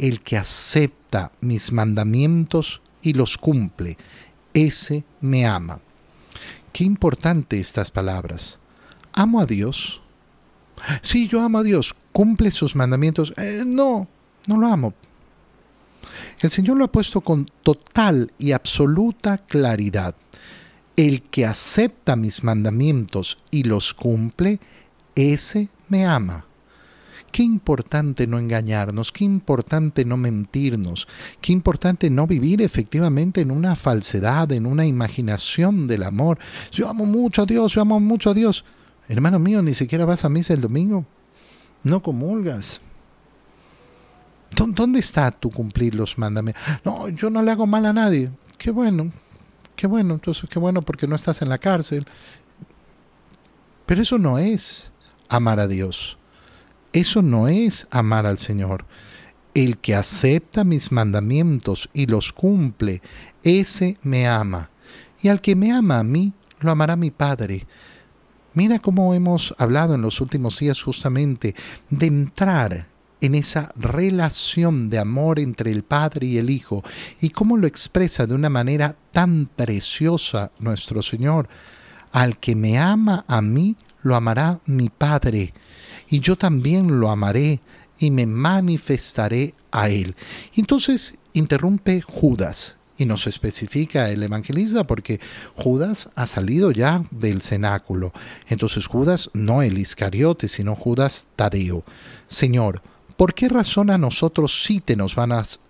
el que acepta mis mandamientos y los cumple, ese me ama. Qué importante estas palabras. ¿Amo a Dios? Sí, yo amo a Dios. ¿Cumple sus mandamientos? Eh, no, no lo amo. El Señor lo ha puesto con total y absoluta claridad. El que acepta mis mandamientos y los cumple, ese me ama. Qué importante no engañarnos, qué importante no mentirnos, qué importante no vivir efectivamente en una falsedad, en una imaginación del amor. Yo amo mucho a Dios, yo amo mucho a Dios. Hermano mío, ni siquiera vas a misa el domingo. No comulgas. ¿Dónde está tu cumplir los mandamientos? No, yo no le hago mal a nadie. Qué bueno, qué bueno, entonces qué bueno porque no estás en la cárcel. Pero eso no es amar a Dios. Eso no es amar al Señor. El que acepta mis mandamientos y los cumple, ese me ama. Y al que me ama a mí, lo amará mi Padre. Mira cómo hemos hablado en los últimos días justamente de entrar en esa relación de amor entre el Padre y el Hijo y cómo lo expresa de una manera tan preciosa nuestro Señor. Al que me ama a mí, lo amará mi Padre, y yo también lo amaré y me manifestaré a él. Entonces interrumpe Judas y nos especifica el evangelista porque Judas ha salido ya del cenáculo. Entonces Judas, no el Iscariote, sino Judas Tadeo. Señor, ¿por qué razón a nosotros sí te nos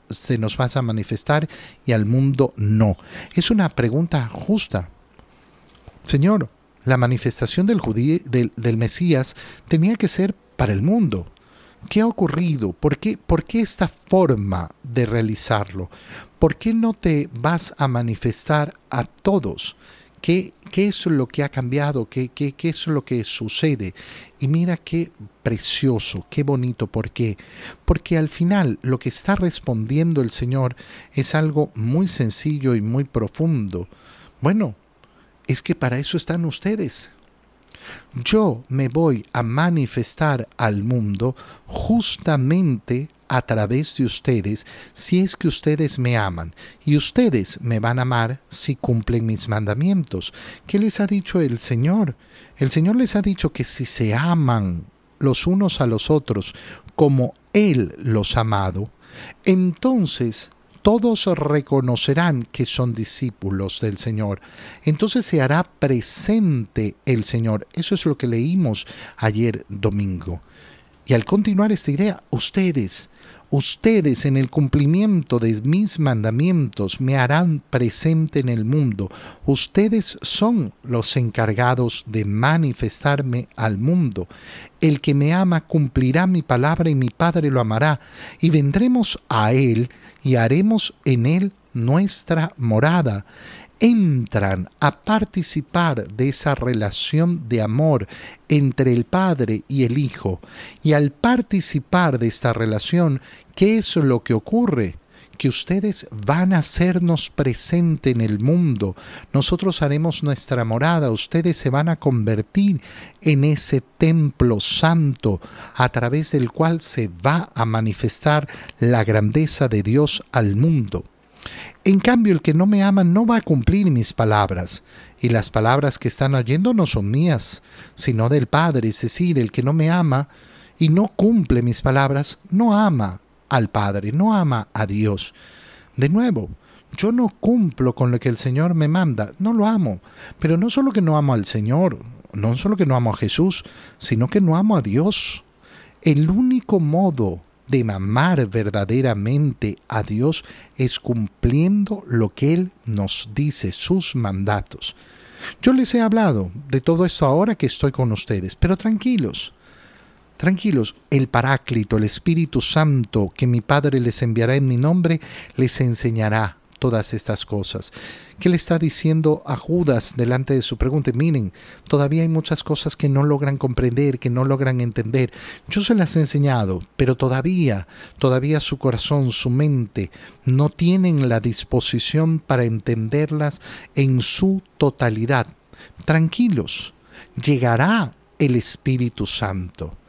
se nos vas a manifestar y al mundo no? Es una pregunta justa. Señor, la manifestación del, del, del, Mesías tenía que ser para el mundo. ¿Qué ha ocurrido? ¿Por qué, ¿Por qué esta forma de realizarlo? ¿Por qué no te vas a manifestar a todos? ¿Qué, qué es lo que ha cambiado? ¿Qué, qué, ¿Qué es lo que sucede? Y mira qué precioso, qué bonito. ¿Por qué? Porque al final lo que está respondiendo el Señor es algo muy sencillo y muy profundo. Bueno, es que para eso están ustedes. Yo me voy a manifestar al mundo justamente a través de ustedes si es que ustedes me aman y ustedes me van a amar si cumplen mis mandamientos. ¿Qué les ha dicho el Señor? El Señor les ha dicho que si se aman los unos a los otros como Él los ha amado, entonces todos reconocerán que son discípulos del Señor. Entonces se hará presente el Señor. Eso es lo que leímos ayer domingo. Y al continuar esta idea, ustedes, ustedes en el cumplimiento de mis mandamientos me harán presente en el mundo. Ustedes son los encargados de manifestarme al mundo. El que me ama cumplirá mi palabra y mi Padre lo amará. Y vendremos a Él y haremos en él nuestra morada. Entran a participar de esa relación de amor entre el Padre y el Hijo. Y al participar de esta relación, ¿qué es lo que ocurre? que ustedes van a hacernos presente en el mundo. Nosotros haremos nuestra morada, ustedes se van a convertir en ese templo santo a través del cual se va a manifestar la grandeza de Dios al mundo. En cambio, el que no me ama no va a cumplir mis palabras, y las palabras que están oyendo no son mías, sino del Padre, es decir, el que no me ama y no cumple mis palabras, no ama al Padre, no ama a Dios. De nuevo, yo no cumplo con lo que el Señor me manda, no lo amo. Pero no solo que no amo al Señor, no solo que no amo a Jesús, sino que no amo a Dios. El único modo de amar verdaderamente a Dios es cumpliendo lo que Él nos dice, sus mandatos. Yo les he hablado de todo esto ahora que estoy con ustedes, pero tranquilos, Tranquilos, el Paráclito, el Espíritu Santo que mi Padre les enviará en mi nombre, les enseñará todas estas cosas. ¿Qué le está diciendo a Judas delante de su pregunta? Miren, todavía hay muchas cosas que no logran comprender, que no logran entender. Yo se las he enseñado, pero todavía, todavía su corazón, su mente, no tienen la disposición para entenderlas en su totalidad. Tranquilos, llegará el Espíritu Santo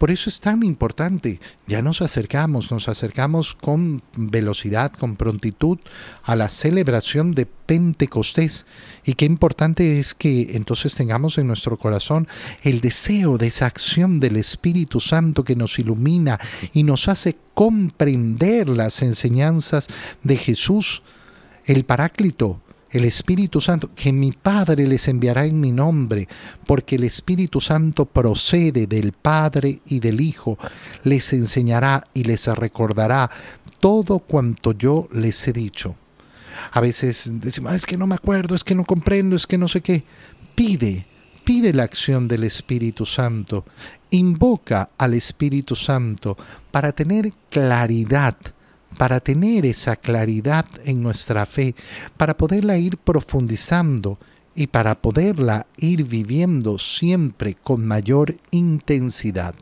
Por eso es tan importante. Ya nos acercamos, nos acercamos con velocidad, con prontitud a la celebración de Pentecostés. Y qué importante es que entonces tengamos en nuestro corazón el deseo de esa acción del Espíritu Santo que nos ilumina y nos hace comprender las enseñanzas de Jesús, el Paráclito, el Espíritu Santo, que mi Padre les enviará en mi nombre, porque el Espíritu Santo procede del Padre y del Hijo, les enseñará y les recordará todo cuanto yo les he dicho. A veces decimos, ah, es que no me acuerdo, es que no comprendo, es que no sé qué. Pide, pide la acción del Espíritu Santo, invoca al Espíritu Santo para tener claridad para tener esa claridad en nuestra fe, para poderla ir profundizando y para poderla ir viviendo siempre con mayor intensidad.